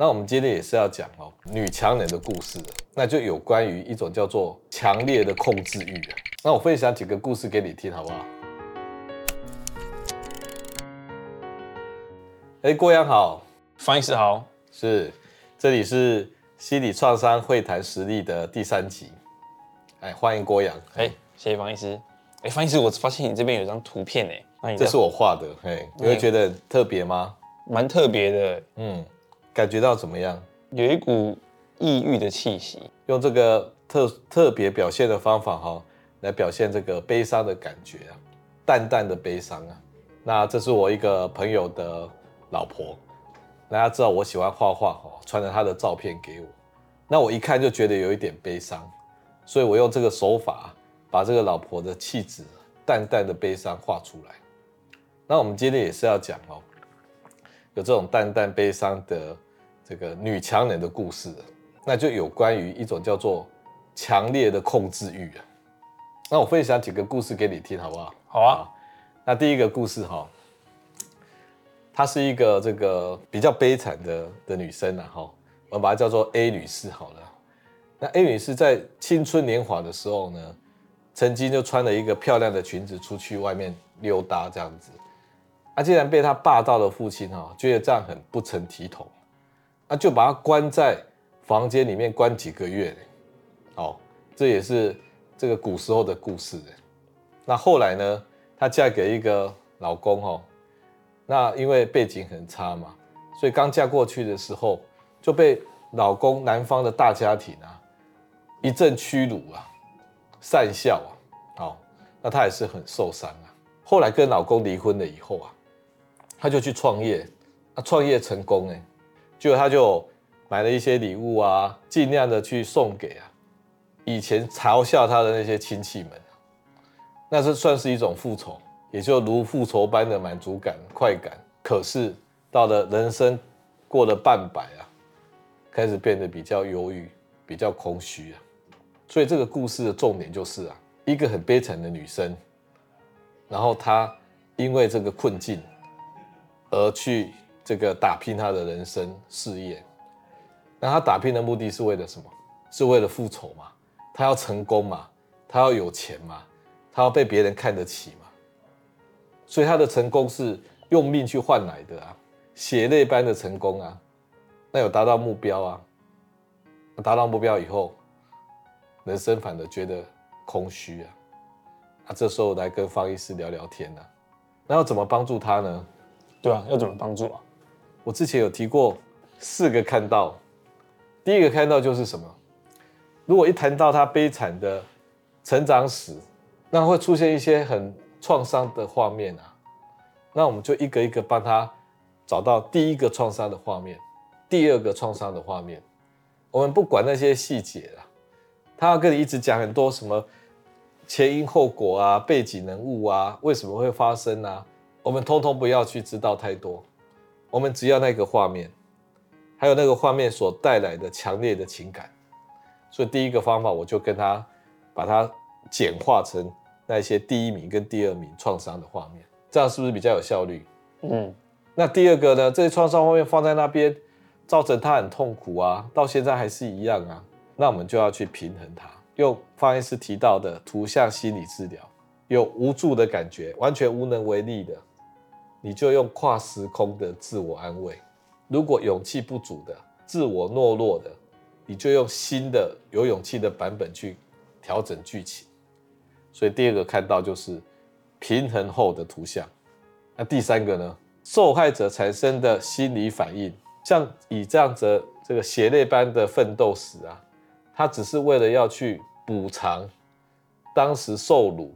那我们今天也是要讲哦，女强人的故事，那就有关于一种叫做强烈的控制欲啊。那我分享几个故事给你听，好不好？哎，郭阳好，方医师好，是，这里是心理创伤会谈实力的第三集，哎，欢迎郭阳，哎，谢谢方医师，哎，方医师，我发现你这边有一张图片哎，这是我画的，哎，你会觉得特别吗？蛮特别的，嗯。感觉到怎么样？有一股抑郁的气息。用这个特特别表现的方法哈，来表现这个悲伤的感觉啊，淡淡的悲伤啊。那这是我一个朋友的老婆，大家知道我喜欢画画哈，传了她的照片给我。那我一看就觉得有一点悲伤，所以我用这个手法把这个老婆的气质淡淡的悲伤画出来。那我们今天也是要讲哦，有这种淡淡悲伤的。这个女强人的故事，那就有关于一种叫做强烈的控制欲啊。那我分享几个故事给你听，好不好？好啊。那第一个故事哈，她是一个这个比较悲惨的的女生呐，哈，我们把她叫做 A 女士好了。那 A 女士在青春年华的时候呢，曾经就穿了一个漂亮的裙子出去外面溜达这样子，啊，竟然被她霸道的父亲哈觉得这样很不成体统。那就把她关在房间里面关几个月，哦，这也是这个古时候的故事。那后来呢，她嫁给一个老公哦，那因为背景很差嘛，所以刚嫁过去的时候就被老公男方的大家庭啊一阵屈辱啊、讪笑啊，哦，那她也是很受伤啊。后来跟老公离婚了以后啊，她就去创业，啊，创业成功哎。就他就买了一些礼物啊，尽量的去送给啊以前嘲笑他的那些亲戚们，那这算是一种复仇，也就如复仇般的满足感、快感。可是到了人生过了半百啊，开始变得比较忧郁、比较空虚啊。所以这个故事的重点就是啊，一个很悲惨的女生，然后她因为这个困境而去。这个打拼他的人生事业，那他打拼的目的是为了什么？是为了复仇嘛？他要成功嘛？他要有钱嘛？他要被别人看得起嘛？所以他的成功是用命去换来的啊，血泪般的成功啊，那有达到目标啊？达到目标以后，人生反而觉得空虚啊，啊，这时候来跟方医师聊聊天呢，那要怎么帮助他呢？对啊，要怎么帮助啊？我之前有提过四个看到，第一个看到就是什么？如果一谈到他悲惨的成长史，那会出现一些很创伤的画面啊。那我们就一个一个帮他找到第一个创伤的画面，第二个创伤的画面。我们不管那些细节了，他要跟你一直讲很多什么前因后果啊、背景人物啊、为什么会发生啊，我们通通不要去知道太多。我们只要那个画面，还有那个画面所带来的强烈的情感，所以第一个方法，我就跟他把它简化成那些第一名跟第二名创伤的画面，这样是不是比较有效率？嗯。那第二个呢？这些创伤画面放在那边，造成他很痛苦啊，到现在还是一样啊。那我们就要去平衡它，用方医师提到的图像心理治疗，有无助的感觉，完全无能为力的。你就用跨时空的自我安慰，如果勇气不足的、自我懦弱的，你就用新的有勇气的版本去调整剧情。所以第二个看到就是平衡后的图像。那第三个呢？受害者产生的心理反应，像以这样子这个血泪般的奋斗史啊，他只是为了要去补偿当时受辱、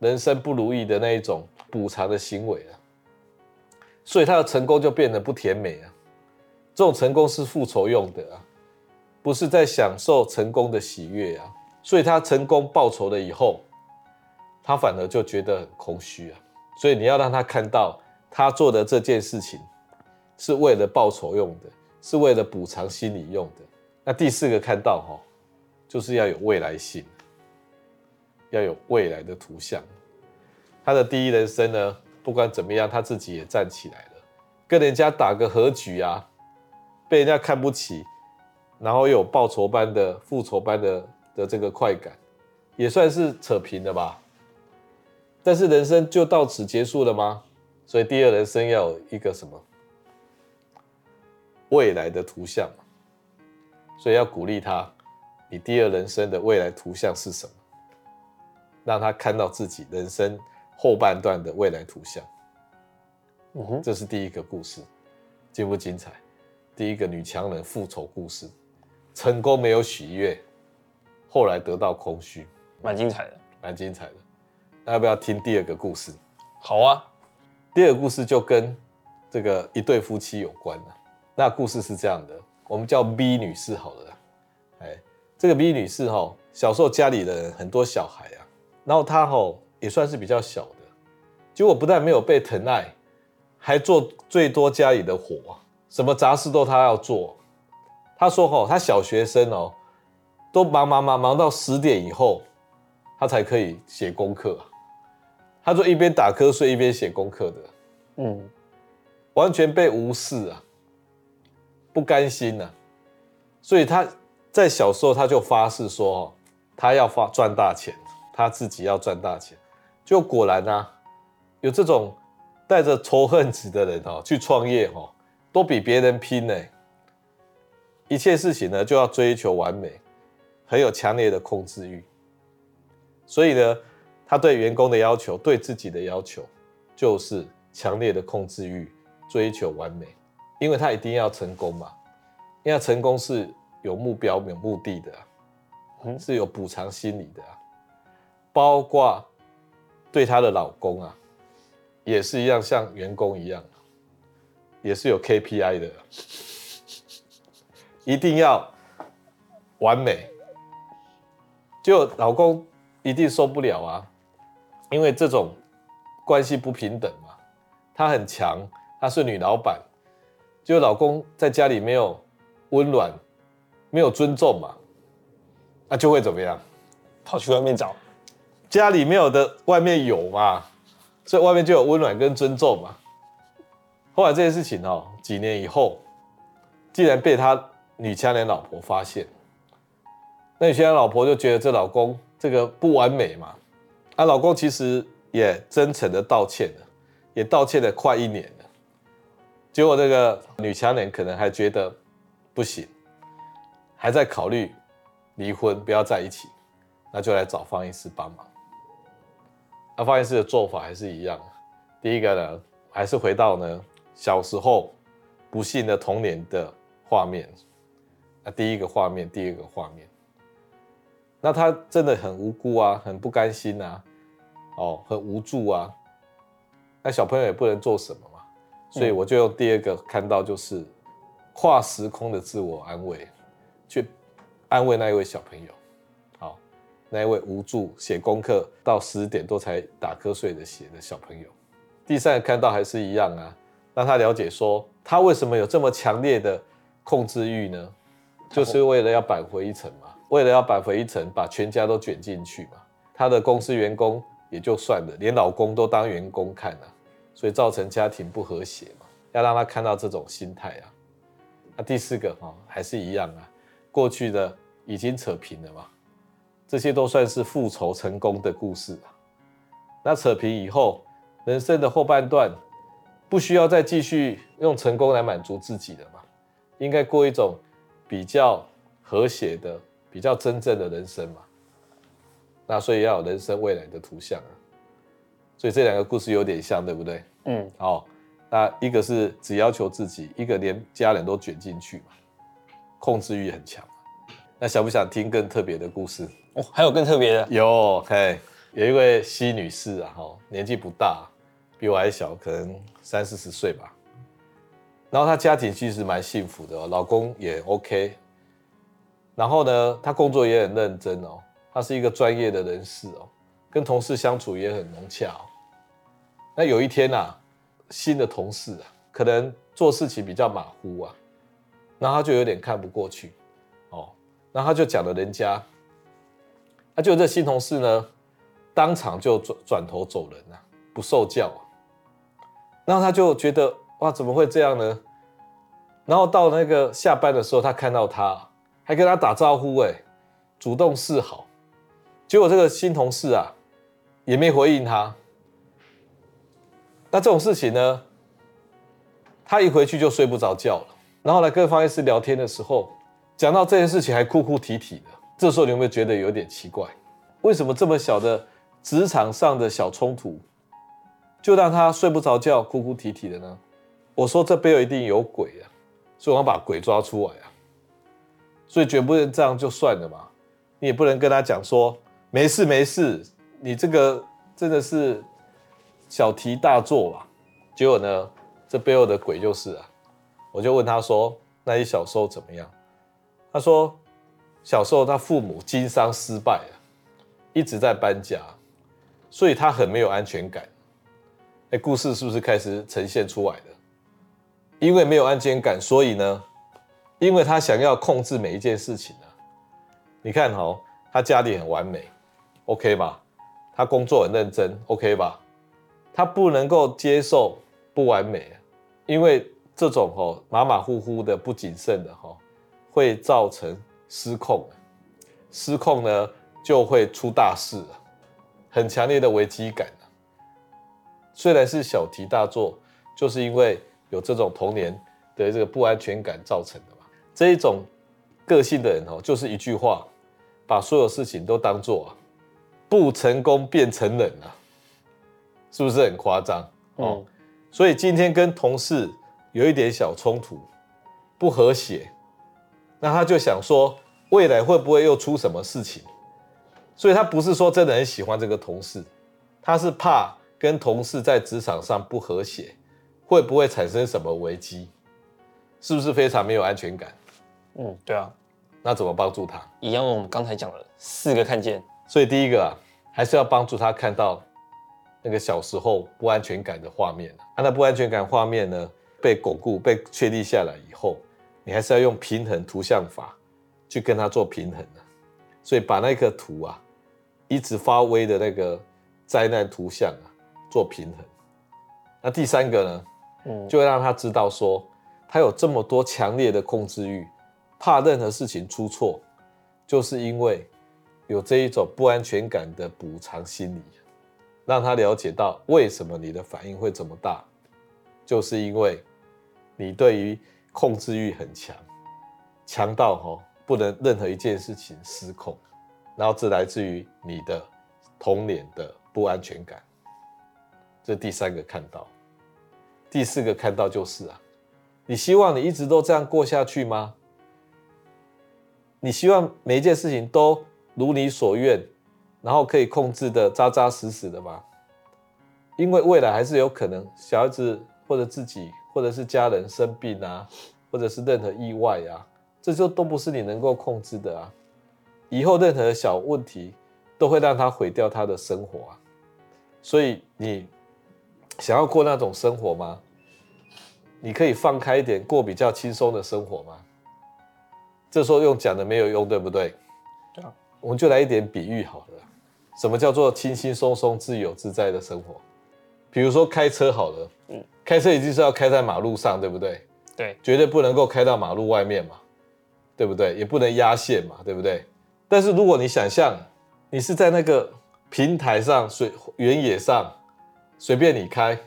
人生不如意的那一种补偿的行为啊。所以他的成功就变得不甜美啊！这种成功是复仇用的啊，不是在享受成功的喜悦啊。所以他成功报仇了以后，他反而就觉得很空虚啊。所以你要让他看到，他做的这件事情是为了报仇用的，是为了补偿心理用的。那第四个看到哈，就是要有未来性，要有未来的图像。他的第一人生呢？不管怎么样，他自己也站起来了，跟人家打个和局啊，被人家看不起，然后有报仇般的复仇般的的这个快感，也算是扯平了吧。但是人生就到此结束了吗？所以第二人生要有一个什么未来的图像，所以要鼓励他，你第二人生的未来图像是什么？让他看到自己人生后半段的未来图像。嗯哼，这是第一个故事，精不精彩？第一个女强人复仇故事，成功没有喜悦，后来得到空虚，蛮精彩的，蛮精彩的。那要不要听第二个故事？好啊，第二个故事就跟这个一对夫妻有关了。那故事是这样的，我们叫 B 女士好了，哎，这个 B 女士哈，小时候家里的人很多小孩啊，然后她哈也算是比较小的，结果不但没有被疼爱。还做最多家里的活，什么杂事都他要做。他说：“哦，他小学生哦，都忙忙忙忙到十点以后，他才可以写功课。他说一边打瞌睡一边写功课的，嗯，完全被无视啊，不甘心呐。所以他在小时候他就发誓说，哦，他要发赚大钱，他自己要赚大钱。就果然啊，有这种。”带着仇恨值的人哦，去创业哦，都比别人拼呢。一切事情呢，就要追求完美，很有强烈的控制欲。所以呢，他对员工的要求，对自己的要求，就是强烈的控制欲，追求完美。因为他一定要成功嘛，因为成功是有目标、有目的的，嗯，是有补偿心理的，包括对她的老公啊。也是一样，像员工一样，也是有 KPI 的，一定要完美。就老公一定受不了啊，因为这种关系不平等嘛。她很强，她是女老板，就老公在家里没有温暖，没有尊重嘛，那就会怎么样？跑去外面找，家里没有的，外面有嘛。所以外面就有温暖跟尊重嘛。后来这件事情哦，几年以后，竟然被他女强人老婆发现。那女强人老婆就觉得这老公这个不完美嘛。啊，老公其实也真诚的道歉了，也道歉了快一年了。结果这个女强人可能还觉得不行，还在考虑离婚，不要在一起，那就来找方医师帮忙。那发现师的做法还是一样，第一个呢，还是回到呢小时候不幸的童年的画面。那第一个画面，第二个画面，那他真的很无辜啊，很不甘心啊，哦，很无助啊。那小朋友也不能做什么嘛，所以我就用第二个看到就是跨时空的自我安慰，去安慰那一位小朋友。那一位无助写功课到十点多才打瞌睡的写的小朋友，第三个看到还是一样啊，让他了解说他为什么有这么强烈的控制欲呢？就是为了要扳回一城嘛，为了要扳回一城，把全家都卷进去嘛。他的公司员工也就算了，连老公都当员工看了，所以造成家庭不和谐嘛。要让他看到这种心态啊。那第四个哈还是一样啊，过去的已经扯平了嘛。这些都算是复仇成功的故事啊。那扯平以后，人生的后半段不需要再继续用成功来满足自己了嘛？应该过一种比较和谐的、比较真正的人生嘛？那所以要有人生未来的图像啊。所以这两个故事有点像，对不对？嗯。好，那一个是只要求自己，一个连家人都卷进去嘛，控制欲很强。那想不想听更特别的故事？哦，还有更特别的？有，嘿，有一位西女士啊，哈，年纪不大，比我还小，可能三四十岁吧。然后她家庭其实蛮幸福的，老公也 OK。然后呢，她工作也很认真哦，她是一个专业的人士哦，跟同事相处也很融洽哦。那有一天啊，新的同事啊，可能做事情比较马虎啊，然后她就有点看不过去哦，然后她就讲了人家。那就这新同事呢，当场就转转头走人了，啊，不受教，啊。然后他就觉得哇，怎么会这样呢？然后到那个下班的时候，他看到他，还跟他打招呼，哎，主动示好。结果这个新同事啊，也没回应他。那这种事情呢，他一回去就睡不着觉了。然后来跟方医师聊天的时候，讲到这件事情还哭哭啼啼的。这时候你有没有觉得有点奇怪？为什么这么小的职场上的小冲突，就让他睡不着觉、哭哭啼啼的呢？我说这背后一定有鬼啊，所以我要把鬼抓出来啊。所以绝不能这样就算了嘛，你也不能跟他讲说没事没事，你这个真的是。小题大做吧，结果呢，这背后的鬼就是啊，我就问他说：“那你小时候怎么样？”他说：“小时候他父母经商失败了，一直在搬家，所以他很没有安全感。”哎，故事是不是开始呈现出来了？因为没有安全感，所以呢，因为他想要控制每一件事情啊。你看哦，他家里很完美，OK 吧？他工作很认真，OK 吧？他不能够接受不完美，因为这种哦马马虎虎的不谨慎的哦，会造成失控，失控呢就会出大事，很强烈的危机感。虽然是小题大做，就是因为有这种童年的这个不安全感造成的嘛。这一种个性的人哦，就是一句话，把所有事情都当做不成功变成人了。是不是很夸张？哦、嗯，所以今天跟同事有一点小冲突，不和谐，那他就想说未来会不会又出什么事情？所以他不是说真的很喜欢这个同事，他是怕跟同事在职场上不和谐，会不会产生什么危机？是不是非常没有安全感？嗯，对啊。那怎么帮助他？一样，我们刚才讲了四个看见。所以第一个啊，还是要帮助他看到。那个小时候不安全感的画面啊，那不安全感画面呢，被巩固、被确立下来以后，你还是要用平衡图像法去跟他做平衡的。所以把那个图啊，一直发威的那个灾难图像啊，做平衡。那第三个呢，嗯，就会让他知道说，他有这么多强烈的控制欲，怕任何事情出错，就是因为有这一种不安全感的补偿心理。让他了解到为什么你的反应会这么大，就是因为你对于控制欲很强，强到吼不能任何一件事情失控，然后这来自于你的童年的不安全感。这第三个看到，第四个看到就是啊，你希望你一直都这样过下去吗？你希望每一件事情都如你所愿？然后可以控制的扎扎实实的吗，因为未来还是有可能小孩子或者自己或者是家人生病啊，或者是任何意外啊，这就都不是你能够控制的啊。以后任何小问题都会让他毁掉他的生活啊。所以你想要过那种生活吗？你可以放开一点，过比较轻松的生活吗？这时候用讲的没有用，对不对？对啊，我们就来一点比喻好了。什么叫做轻轻松松、自由自在的生活？比如说开车好了，嗯，开车一定是要开在马路上，对不对？对，绝对不能够开到马路外面嘛，对不对？也不能压线嘛，对不对？但是如果你想象你是在那个平台上、水原野上，随便你开，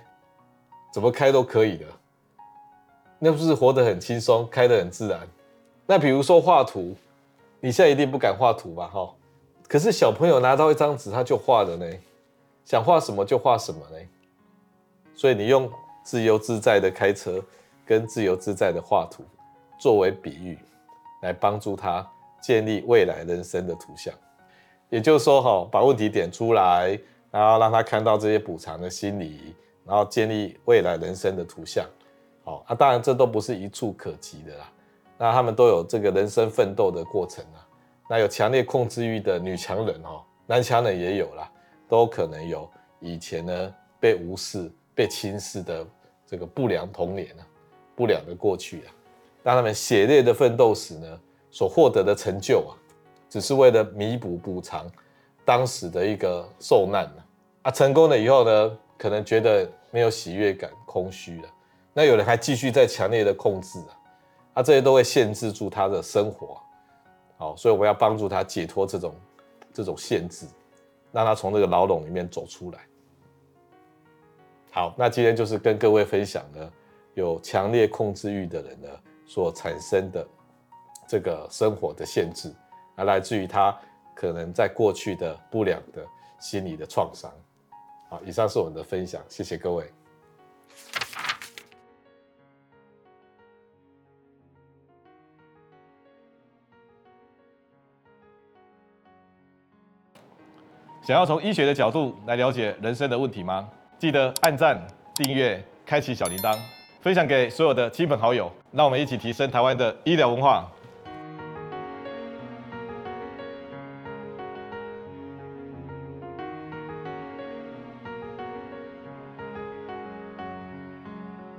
怎么开都可以的，那不是活得很轻松，开得很自然？那比如说画图，你现在一定不敢画图吧？哈。可是小朋友拿到一张纸，他就画了呢，想画什么就画什么呢。所以你用自由自在的开车跟自由自在的画图作为比喻，来帮助他建立未来人生的图像。也就是说，哈，把问题点出来，然后让他看到这些补偿的心理，然后建立未来人生的图像。好，啊，当然这都不是一蹴可及的啦，那他们都有这个人生奋斗的过程啊。那有强烈控制欲的女强人哦，男强人也有啦，都可能有以前呢被无视、被轻视的这个不良童年啊，不良的过去啊，让他们血泪的奋斗史呢所获得的成就啊，只是为了弥补补偿当时的一个受难啊，啊成功了以后呢，可能觉得没有喜悦感、空虚了。那有人还继续在强烈的控制啊，啊，这些都会限制住他的生活。好，所以我们要帮助他解脱这种这种限制，让他从这个牢笼里面走出来。好，那今天就是跟各位分享呢，有强烈控制欲的人呢所产生的这个生活的限制，而来自于他可能在过去的不良的心理的创伤。好，以上是我们的分享，谢谢各位。想要从医学的角度来了解人生的问题吗？记得按赞、订阅、开启小铃铛，分享给所有的亲朋好友，让我们一起提升台湾的医疗文化。